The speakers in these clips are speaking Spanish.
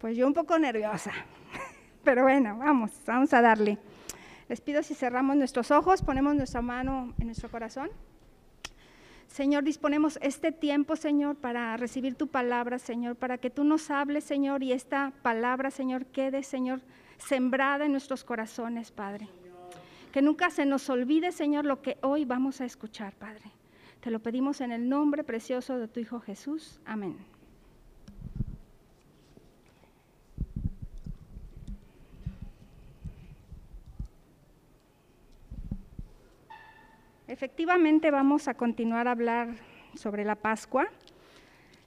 Pues yo un poco nerviosa, pero bueno, vamos, vamos a darle. Les pido si cerramos nuestros ojos, ponemos nuestra mano en nuestro corazón. Señor, disponemos este tiempo, Señor, para recibir tu palabra, Señor, para que tú nos hables, Señor, y esta palabra, Señor, quede, Señor, sembrada en nuestros corazones, Padre. Que nunca se nos olvide, Señor, lo que hoy vamos a escuchar, Padre. Te lo pedimos en el nombre precioso de tu Hijo Jesús. Amén. Efectivamente vamos a continuar a hablar sobre la Pascua.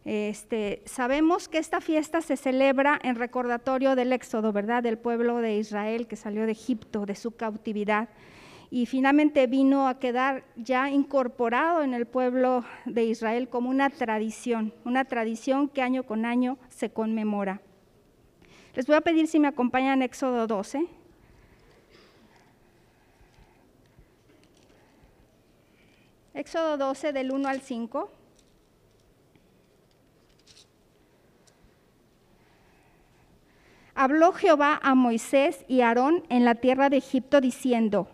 Este, sabemos que esta fiesta se celebra en recordatorio del éxodo, ¿verdad? Del pueblo de Israel que salió de Egipto, de su cautividad, y finalmente vino a quedar ya incorporado en el pueblo de Israel como una tradición, una tradición que año con año se conmemora. Les voy a pedir si me acompañan Éxodo 12. Éxodo 12 del 1 al 5. Habló Jehová a Moisés y Aarón en la tierra de Egipto diciendo,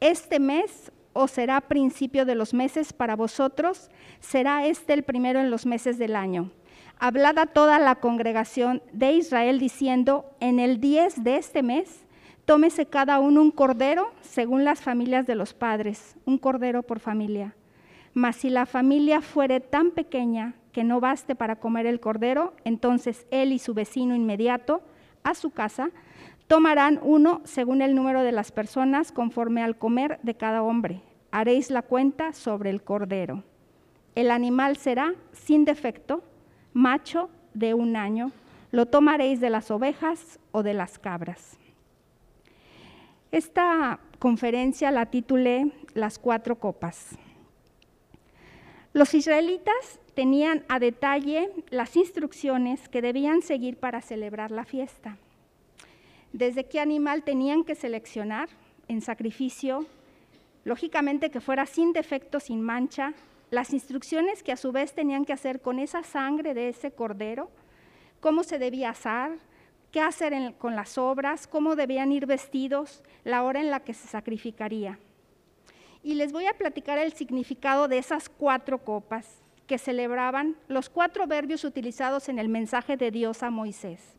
Este mes os será principio de los meses para vosotros, será este el primero en los meses del año. Hablad a toda la congregación de Israel diciendo, en el 10 de este mes, tómese cada uno un cordero según las familias de los padres, un cordero por familia. Mas si la familia fuere tan pequeña que no baste para comer el cordero, entonces él y su vecino inmediato a su casa tomarán uno según el número de las personas conforme al comer de cada hombre. Haréis la cuenta sobre el cordero. El animal será sin defecto, macho de un año. Lo tomaréis de las ovejas o de las cabras. Esta conferencia la titulé Las cuatro copas. Los israelitas tenían a detalle las instrucciones que debían seguir para celebrar la fiesta. Desde qué animal tenían que seleccionar en sacrificio, lógicamente que fuera sin defecto, sin mancha, las instrucciones que a su vez tenían que hacer con esa sangre de ese cordero, cómo se debía asar, qué hacer con las obras, cómo debían ir vestidos, la hora en la que se sacrificaría y les voy a platicar el significado de esas cuatro copas que celebraban los cuatro verbios utilizados en el mensaje de Dios a Moisés.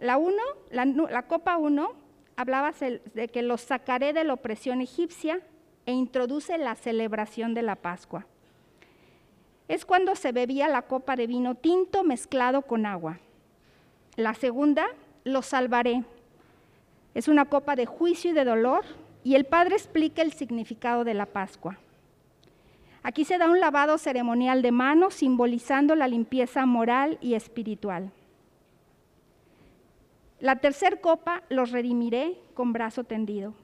La, uno, la, copa 1 hablaba de que los sacaré de la opresión egipcia e introduce la celebración de la Pascua. Es cuando se bebía la copa de vino tinto mezclado con agua. La segunda, los salvaré. Es una copa de juicio y de dolor y el Padre explica el significado de la Pascua. Aquí se da un lavado ceremonial de manos simbolizando la limpieza moral y espiritual. La tercer copa los redimiré con brazo tendido.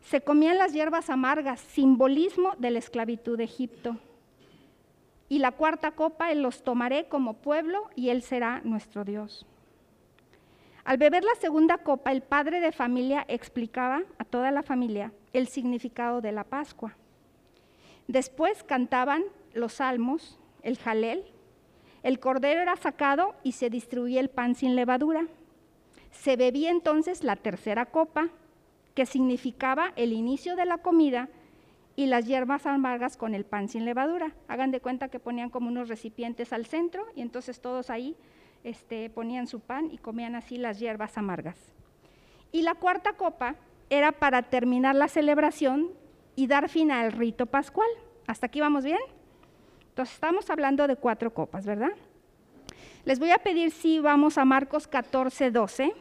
Se comían las hierbas amargas, simbolismo de la esclavitud de Egipto. Y la cuarta copa, los tomaré como pueblo y Él será nuestro Dios. Al beber la segunda copa, el padre de familia explicaba a toda la familia el significado de la Pascua. Después cantaban los salmos, el jalel, el cordero era sacado y se distribuía el pan sin levadura. Se bebía entonces la tercera copa, que significaba el inicio de la comida, y las hierbas amargas con el pan sin levadura. Hagan de cuenta que ponían como unos recipientes al centro y entonces todos ahí este, ponían su pan y comían así las hierbas amargas. Y la cuarta copa era para terminar la celebración y dar fin al rito pascual. ¿Hasta aquí vamos bien? Entonces estamos hablando de cuatro copas, ¿verdad? Les voy a pedir si vamos a Marcos 14, 12.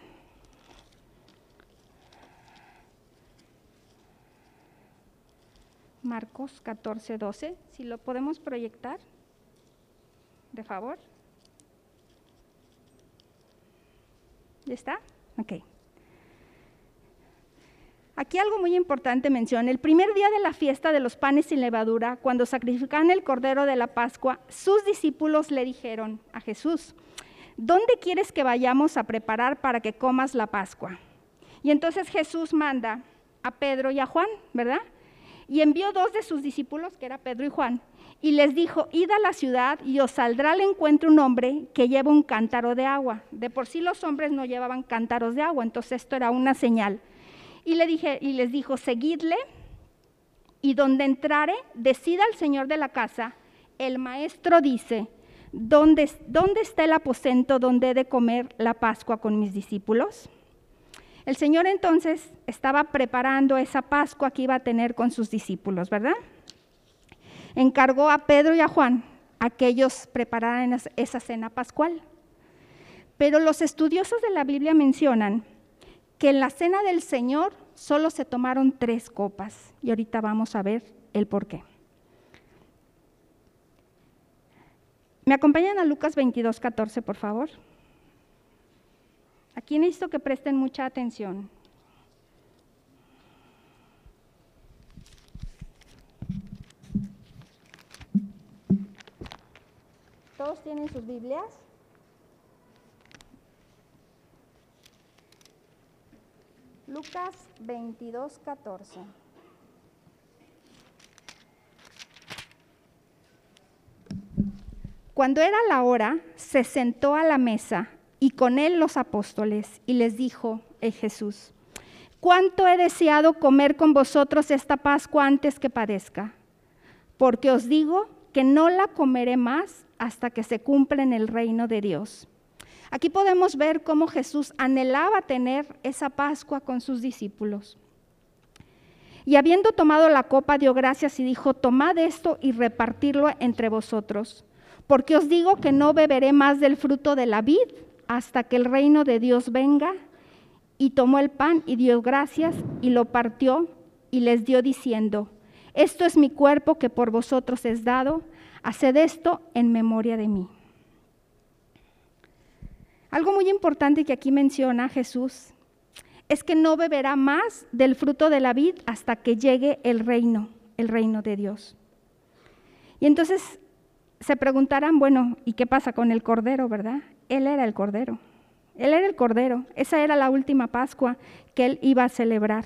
Marcos 14, 12, si lo podemos proyectar, de favor. ¿Ya está? Ok. Aquí algo muy importante menciona. El primer día de la fiesta de los panes sin levadura, cuando sacrificaban el cordero de la Pascua, sus discípulos le dijeron a Jesús, ¿dónde quieres que vayamos a preparar para que comas la Pascua? Y entonces Jesús manda a Pedro y a Juan, ¿verdad? Y envió dos de sus discípulos, que era Pedro y Juan, y les dijo, id a la ciudad y os saldrá al encuentro un hombre que lleva un cántaro de agua. De por sí los hombres no llevaban cántaros de agua, entonces esto era una señal. Y, le dije, y les dijo, seguidle y donde entrare, decida el señor de la casa, el maestro dice, ¿dónde, ¿dónde está el aposento donde he de comer la Pascua con mis discípulos? El Señor entonces estaba preparando esa Pascua que iba a tener con sus discípulos, ¿verdad? encargó a Pedro y a Juan a que ellos prepararan esa cena pascual. Pero los estudiosos de la Biblia mencionan que en la cena del Señor solo se tomaron tres copas. Y ahorita vamos a ver el por qué. ¿Me acompañan a Lucas 22, 14, por favor? Aquí necesito que presten mucha atención. ¿Todos tienen sus Biblias? Lucas 22, 14. Cuando era la hora, se sentó a la mesa y con él los apóstoles y les dijo el Jesús, ¿cuánto he deseado comer con vosotros esta Pascua antes que padezca? Porque os digo que no la comeré más hasta que se cumpla en el reino de Dios. Aquí podemos ver cómo Jesús anhelaba tener esa Pascua con sus discípulos. Y habiendo tomado la copa, dio gracias y dijo, tomad esto y repartirlo entre vosotros, porque os digo que no beberé más del fruto de la vid hasta que el reino de Dios venga. Y tomó el pan y dio gracias y lo partió y les dio diciendo, esto es mi cuerpo que por vosotros es dado Haced esto en memoria de mí. Algo muy importante que aquí menciona Jesús es que no beberá más del fruto de la vid hasta que llegue el reino, el reino de Dios. Y entonces se preguntarán, bueno, ¿y qué pasa con el cordero, verdad? Él era el cordero. Él era el cordero. Esa era la última Pascua que él iba a celebrar.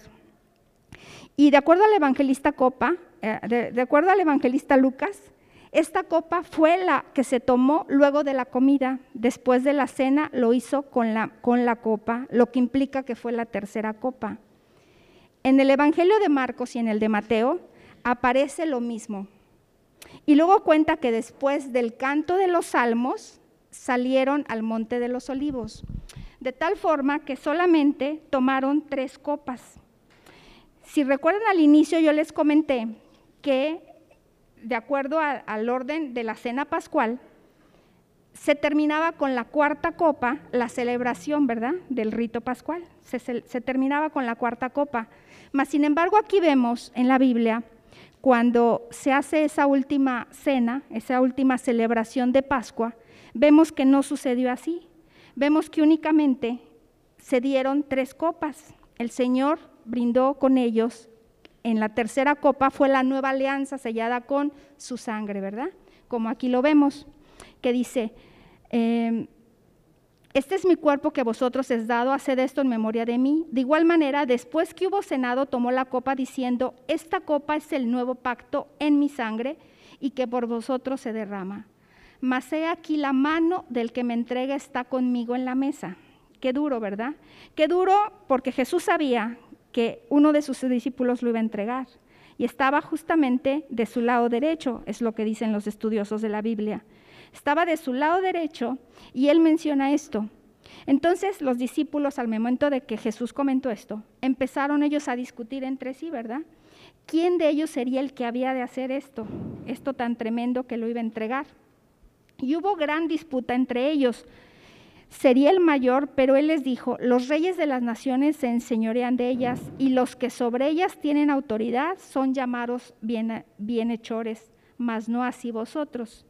Y de acuerdo al evangelista Copa, eh, de acuerdo al evangelista Lucas, esta copa fue la que se tomó luego de la comida. Después de la cena lo hizo con la, con la copa, lo que implica que fue la tercera copa. En el Evangelio de Marcos y en el de Mateo aparece lo mismo. Y luego cuenta que después del canto de los salmos salieron al monte de los olivos, de tal forma que solamente tomaron tres copas. Si recuerdan al inicio yo les comenté que de acuerdo al orden de la cena pascual, se terminaba con la cuarta copa, la celebración, ¿verdad?, del rito pascual. Se, se, terminaba con la cuarta copa. Mas, sin embargo, aquí vemos en la Biblia, cuando se hace esa última cena, esa última celebración de Pascua, vemos que no sucedió así. Vemos que únicamente se dieron tres copas. El Señor brindó con ellos en la tercera copa fue la nueva alianza sellada con su sangre, ¿verdad? Como aquí lo vemos, que dice, em, este es mi cuerpo que vosotros es dado, haced esto en memoria de mí. De igual manera, después que hubo cenado, tomó la copa diciendo, esta copa es el nuevo pacto en mi sangre y que por vosotros se derrama. Mas he aquí la mano del que me entrega está conmigo en la mesa. Qué duro, ¿verdad? Qué duro porque Jesús sabía que uno de sus discípulos lo iba a entregar. Y estaba justamente de su lado derecho, es lo que dicen los estudiosos de la Biblia. Estaba de su lado derecho y él menciona esto. Entonces los discípulos, al momento de que Jesús comentó esto, empezaron ellos a discutir entre sí, ¿verdad? ¿Quién de ellos sería el que había de hacer esto, esto tan tremendo que lo iba a entregar? Y hubo gran disputa entre ellos, sería el mayor, pero él les dijo, los reyes de las naciones se enseñorean de ellas y los que sobre ellas tienen autoridad son llamados bienhechores, mas no así vosotros,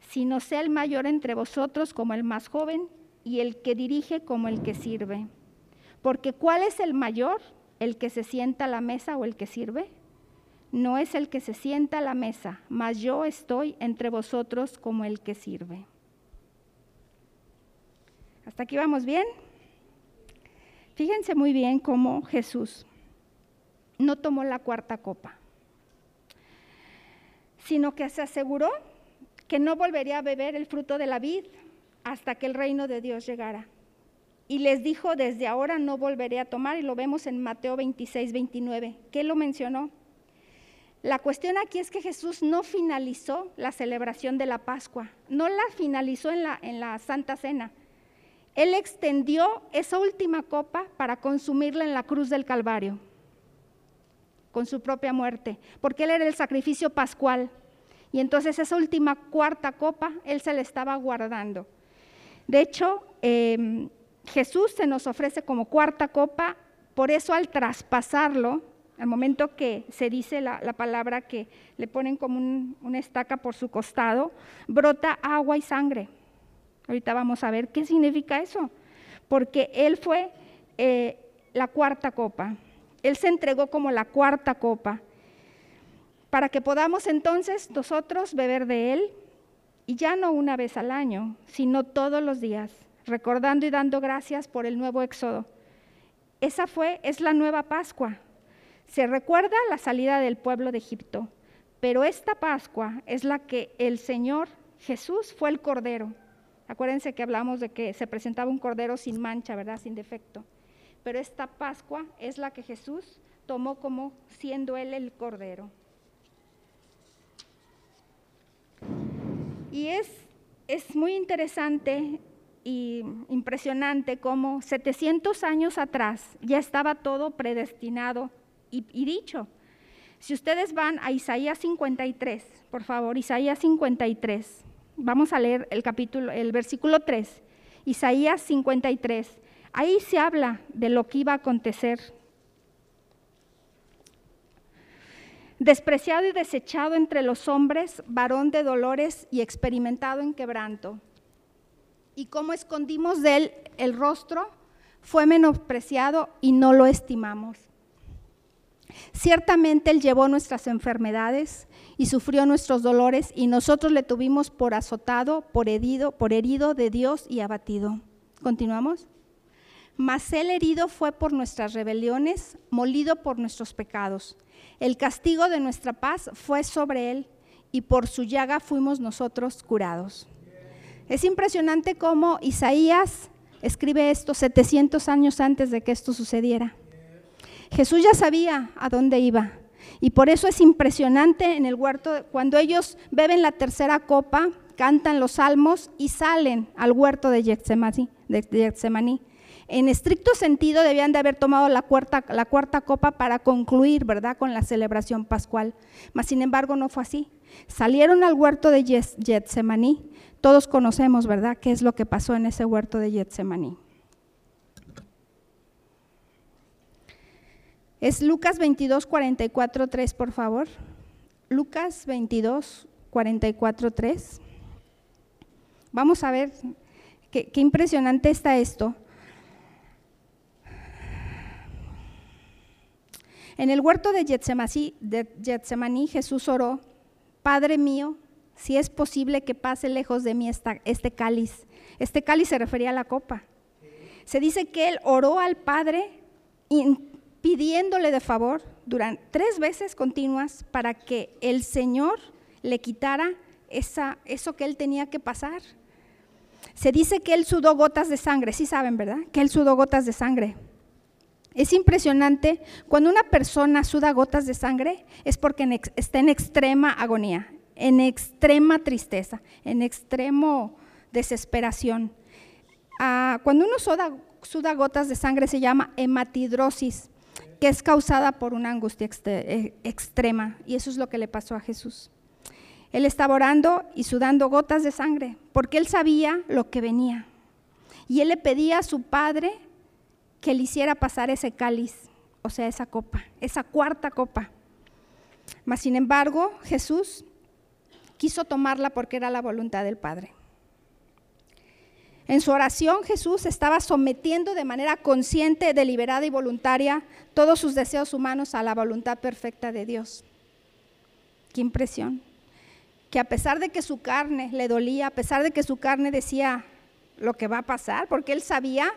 sino sea el mayor entre vosotros como el más joven y el que dirige como el que sirve. Porque ¿cuál es el mayor? ¿El que se sienta a la mesa o el que sirve? No es el que se sienta a la mesa, mas yo estoy entre vosotros como el que sirve. ¿Hasta aquí vamos bien? Fíjense muy bien cómo Jesús no tomó la cuarta copa. sino que se aseguró que no volvería a beber el fruto de la vid hasta que el reino de Dios llegara. Y les dijo, desde ahora no volveré a tomar, y lo vemos en Mateo 26, 29. ¿Qué lo mencionó? La cuestión aquí es que Jesús no finalizó la celebración de la Pascua, no la finalizó en la, en la Santa Cena. Él extendió esa última copa para consumirla en la cruz del Calvario, con su propia muerte, porque Él era el sacrificio pascual. Y entonces esa última cuarta copa, Él se la estaba guardando. De hecho, em, Jesús se nos ofrece como cuarta copa, por eso al traspasarlo, al momento que se dice la, palabra que le ponen como una estaca por su costado, brota agua y sangre. Ahorita vamos a ver qué significa eso, porque Él fue eh, la cuarta copa, Él se entregó como la cuarta copa, para que podamos entonces nosotros beber de Él, y ya no una vez al año, sino todos los días recordando y dando gracias por el nuevo éxodo. Esa fue, es la nueva Pascua. Se recuerda la salida del pueblo de Egipto, pero esta Pascua es la que el Señor Jesús fue el Cordero. Acuérdense que hablamos de que se presentaba un Cordero sin mancha, ¿verdad? Sin defecto. Pero esta Pascua es la que Jesús tomó como siendo Él el Cordero. Y es, es muy interesante y impresionante cómo 700 años atrás ya estaba todo predestinado y, dicho. Si ustedes van a Isaías 53, por favor, Isaías 53, vamos a leer el capítulo, el versículo 3, Isaías 53. Ahí se habla de lo que iba a acontecer. Despreciado y desechado entre los hombres, varón de dolores y experimentado en quebranto y cómo escondimos de él el rostro, fue menospreciado y no lo estimamos. Ciertamente Él llevó nuestras enfermedades y sufrió nuestros dolores y nosotros le tuvimos por azotado, por herido, por herido de Dios y abatido. Continuamos. Mas Él herido fue por nuestras rebeliones, molido por nuestros pecados. El castigo de nuestra paz fue sobre Él y por su llaga fuimos nosotros curados. Es impresionante cómo Isaías escribe esto 700 años antes de que esto sucediera. Jesús ya sabía a dónde iba. Y por eso es impresionante en el huerto, cuando ellos beben la tercera copa, cantan los salmos y salen al huerto de Getsemaní. En estricto sentido debían de haber tomado la cuarta, la cuarta copa para concluir, ¿verdad?, con la celebración pascual. Mas sin embargo no fue así. Salieron al huerto de Getsemaní, todos conocemos, ¿verdad?, qué es lo que pasó en ese huerto de Getsemaní. Es Lucas 22, 44, 3, por favor. Lucas 22, 44, 3. Vamos a ver qué, impresionante está esto. En el huerto de Getsemaní, Jesús oró, Padre mío, si es posible que pase lejos de mí este cáliz. Este cáliz se refería a la copa. Se dice que él oró al Padre pidiéndole de favor durante tres veces continuas para que el Señor le quitara esa, eso que él tenía que pasar. Se dice que él sudó gotas de sangre, sí saben, ¿verdad? Que él sudó gotas de sangre. Es impresionante, cuando una persona suda gotas de sangre es porque está en extrema agonía, en extrema tristeza, en extremo desesperación. Ah, cuando uno suda, gotas de sangre se llama hematidrosis, que es causada por una angustia eh, extrema, y eso es lo que le pasó a Jesús. Él estaba orando y sudando gotas de sangre, porque él sabía lo que venía. Y él le pedía a su padre que le hiciera pasar ese cáliz, o sea, esa copa, esa cuarta copa. Mas, sin embargo, Jesús quiso tomarla porque era la voluntad del Padre. En su oración Jesús estaba sometiendo de manera consciente, deliberada y voluntaria todos sus deseos humanos a la voluntad perfecta de Dios. Qué impresión. Que a pesar de que su carne le dolía, a pesar de que su carne decía lo que va a pasar, porque él sabía,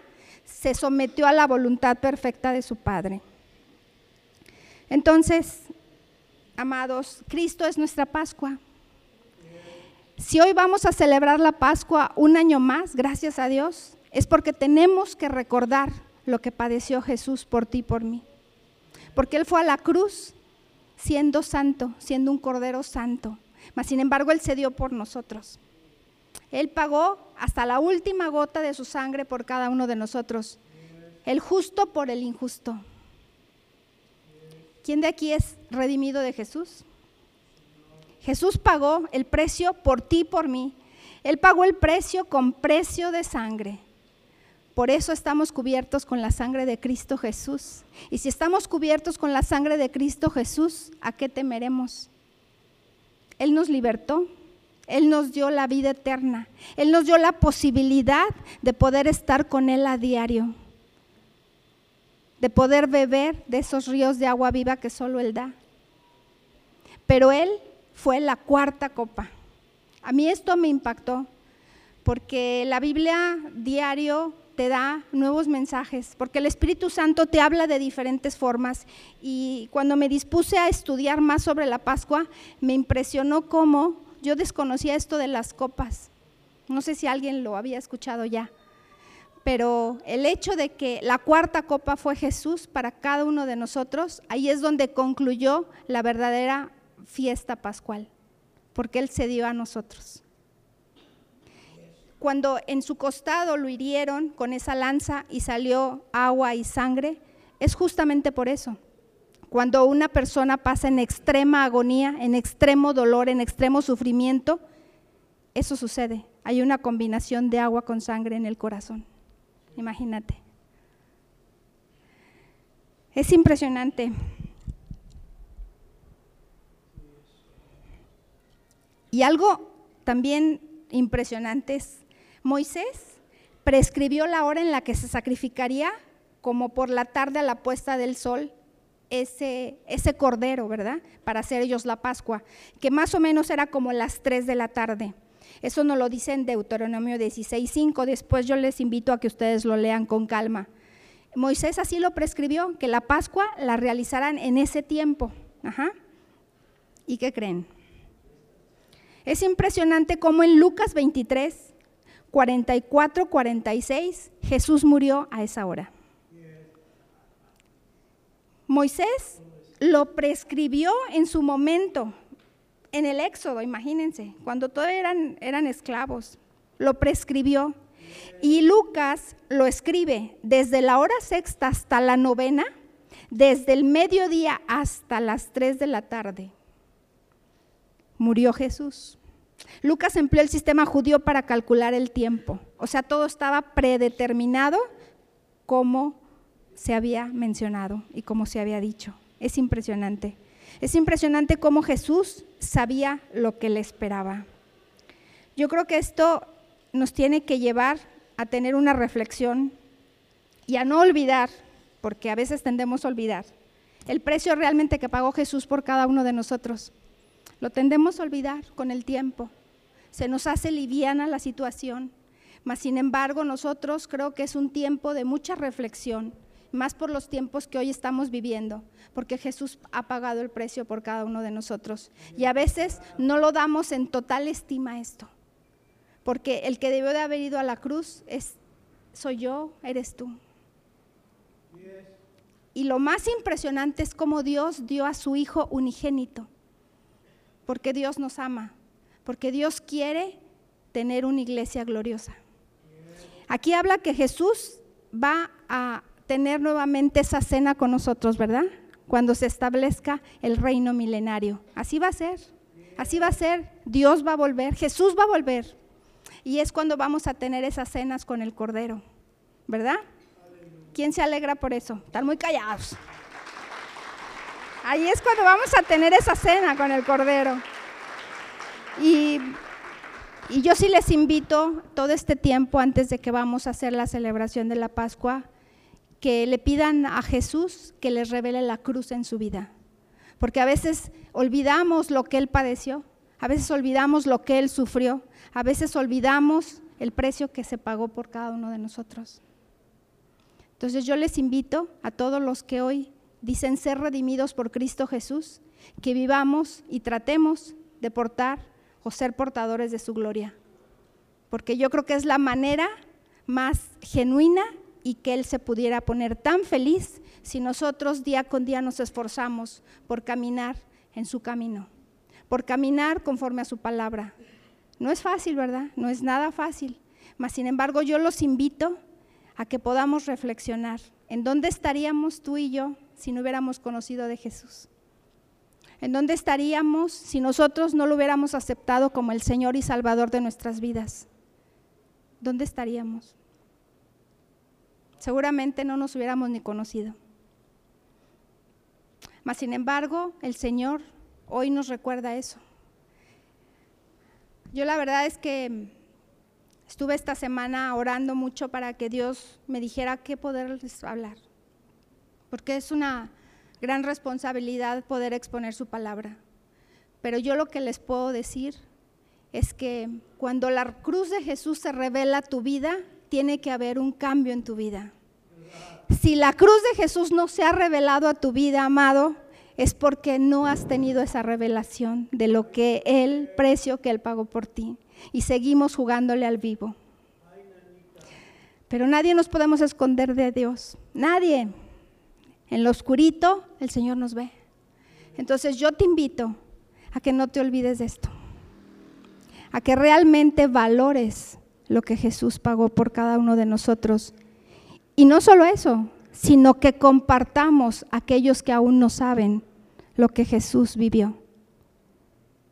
se sometió a la voluntad perfecta de su Padre. Entonces, amados, Cristo es nuestra Pascua. Si hoy vamos a celebrar la Pascua un año más, gracias a Dios, es porque tenemos que recordar lo que padeció Jesús por ti y por mí. Porque Él fue a la cruz siendo santo, siendo un cordero santo. Mas sin embargo, Él se dio por nosotros. Él pagó hasta la última gota de su sangre por cada uno de nosotros. El justo por el injusto. ¿Quién de aquí es redimido de Jesús? Jesús pagó el precio por ti y por mí. Él pagó el precio con precio de sangre. Por eso estamos cubiertos con la sangre de Cristo Jesús. Y si estamos cubiertos con la sangre de Cristo Jesús, ¿a qué temeremos? Él nos libertó, Él nos dio la vida eterna, Él nos dio la posibilidad de poder estar con Él a diario, de poder beber de esos ríos de agua viva que solo Él da. Pero Él fue la cuarta copa. A mí esto me impactó, porque la Biblia diario te da nuevos mensajes, porque el Espíritu Santo te habla de diferentes formas. Y cuando me dispuse a estudiar más sobre la Pascua, me impresionó cómo yo desconocía esto de las copas. No sé si alguien lo había escuchado ya, pero el hecho de que la cuarta copa fue Jesús para cada uno de nosotros, ahí es donde concluyó la verdadera fiesta pascual, porque Él se dio a nosotros. Cuando en su costado lo hirieron con esa lanza y salió agua y sangre, es justamente por eso. Cuando una persona pasa en extrema agonía, en extremo dolor, en extremo sufrimiento, eso sucede. Hay una combinación de agua con sangre en el corazón. Imagínate. Es impresionante. Y algo también impresionante es, Moisés prescribió la hora en la que se sacrificaría, como por la tarde a la puesta del sol, ese, ese cordero, ¿verdad? Para hacer ellos la Pascua, que más o menos era como las 3 de la tarde. Eso nos lo dice en Deuteronomio 16.5, después yo les invito a que ustedes lo lean con calma. Moisés así lo prescribió, que la Pascua la realizaran en ese tiempo. Ajá. ¿Y qué creen? Es impresionante cómo en Lucas 23, 44, 46, Jesús murió a esa hora. Moisés lo prescribió en su momento, en el Éxodo, imagínense, cuando todos eran, eran esclavos, lo prescribió. Y Lucas lo escribe desde la hora sexta hasta la novena, desde el mediodía hasta las tres de la tarde murió Jesús. Lucas empleó el sistema judío para calcular el tiempo, o sea, todo estaba predeterminado como se había mencionado y como se había dicho. Es impresionante. Es impresionante cómo Jesús sabía lo que le esperaba. Yo creo que esto nos tiene que llevar a tener una reflexión y a no olvidar, porque a veces tendemos a olvidar, el precio realmente que pagó Jesús por cada uno de nosotros. Lo tendemos a olvidar con el tiempo. Se nos hace liviana la situación, mas sin embargo nosotros creo que es un tiempo de mucha reflexión, más por los tiempos que hoy estamos viviendo, porque Jesús ha pagado el precio por cada uno de nosotros. Y a veces no lo damos en total estima esto, porque el que debió de haber ido a la cruz es soy yo, eres tú. Y lo más impresionante es cómo Dios dio a su Hijo unigénito porque Dios nos ama, porque Dios quiere tener una iglesia gloriosa. Aquí habla que Jesús va a tener nuevamente esa cena con nosotros, ¿verdad? Cuando se establezca el reino milenario. Así va a ser, así va a ser. Dios va a volver, Jesús va a volver. Y es cuando vamos a tener esas cenas con el Cordero, ¿verdad? ¿Quién se alegra por eso? Están muy callados. Ahí es cuando vamos a tener esa cena con el Cordero. Y, yo sí les invito todo este tiempo antes de que vamos a hacer la celebración de la Pascua, que le pidan a Jesús que les revele la cruz en su vida. Porque a veces olvidamos lo que Él padeció, a veces olvidamos lo que Él sufrió, a veces olvidamos el precio que se pagó por cada uno de nosotros. Entonces yo les invito a todos los que hoy dicen ser redimidos por Cristo Jesús, que vivamos y tratemos de portar o ser portadores de su gloria. Porque yo creo que es la manera más genuina y que Él se pudiera poner tan feliz si nosotros día con día nos esforzamos por caminar en su camino, por caminar conforme a su palabra. No es fácil, ¿verdad? No es nada fácil. Mas, sin embargo, yo los invito a que podamos reflexionar en dónde estaríamos tú y yo si no hubiéramos conocido de Jesús. ¿En dónde estaríamos si nosotros no lo hubiéramos aceptado como el Señor y Salvador de nuestras vidas? ¿Dónde estaríamos? Seguramente no nos hubiéramos ni conocido. Mas, sin embargo, el Señor hoy nos recuerda eso. Yo la verdad es que estuve esta semana orando mucho para que Dios me dijera qué poderles hablar, porque es una gran responsabilidad poder exponer su palabra. Pero yo lo que les puedo decir es que cuando la cruz de Jesús se revela tu vida, tiene que haber un cambio en tu vida. Si la cruz de Jesús no se ha revelado a tu vida, amado, es porque no has tenido esa revelación de lo que el precio que Él pagó por ti. Y seguimos jugándole al vivo. Pero nadie nos podemos esconder de Dios. Nadie. En lo oscurito el Señor nos ve. Entonces yo te invito a que no te olvides de esto. A que realmente valores lo que Jesús pagó por cada uno de nosotros. Y no solo eso, sino que compartamos aquellos que aún no saben lo que Jesús vivió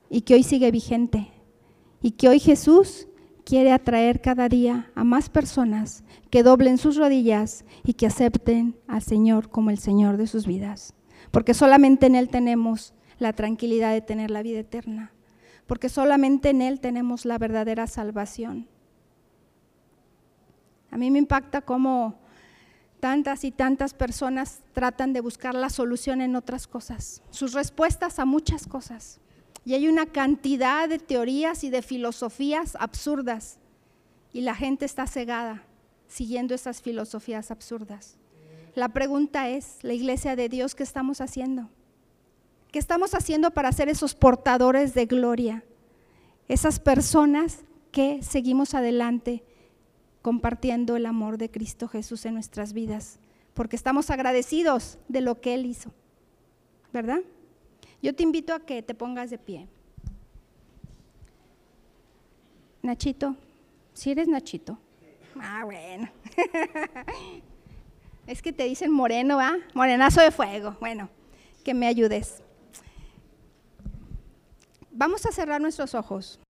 y que hoy sigue vigente y que hoy Jesús quiere atraer cada día a más personas que doblen sus rodillas y que acepten al Señor como el Señor de sus vidas. Porque solamente en Él tenemos la tranquilidad de tener la vida eterna. Porque solamente en Él tenemos la verdadera salvación. A mí me impacta cómo tantas y tantas personas tratan de buscar la solución en otras cosas, sus respuestas a muchas cosas. Y hay una cantidad de teorías y de filosofías absurdas. Y la gente está cegada siguiendo esas filosofías absurdas. La pregunta es, la iglesia de Dios, ¿qué estamos haciendo? ¿Qué estamos haciendo para ser esos portadores de gloria? Esas personas que seguimos adelante compartiendo el amor de Cristo Jesús en nuestras vidas, porque estamos agradecidos de lo que Él hizo, ¿verdad? Yo te invito a que te pongas de pie. Nachito, si eres Nachito. Ah, bueno. es que te dicen moreno, ¿va? Morenazo de fuego. Bueno, que me ayudes. Vamos a cerrar nuestros ojos.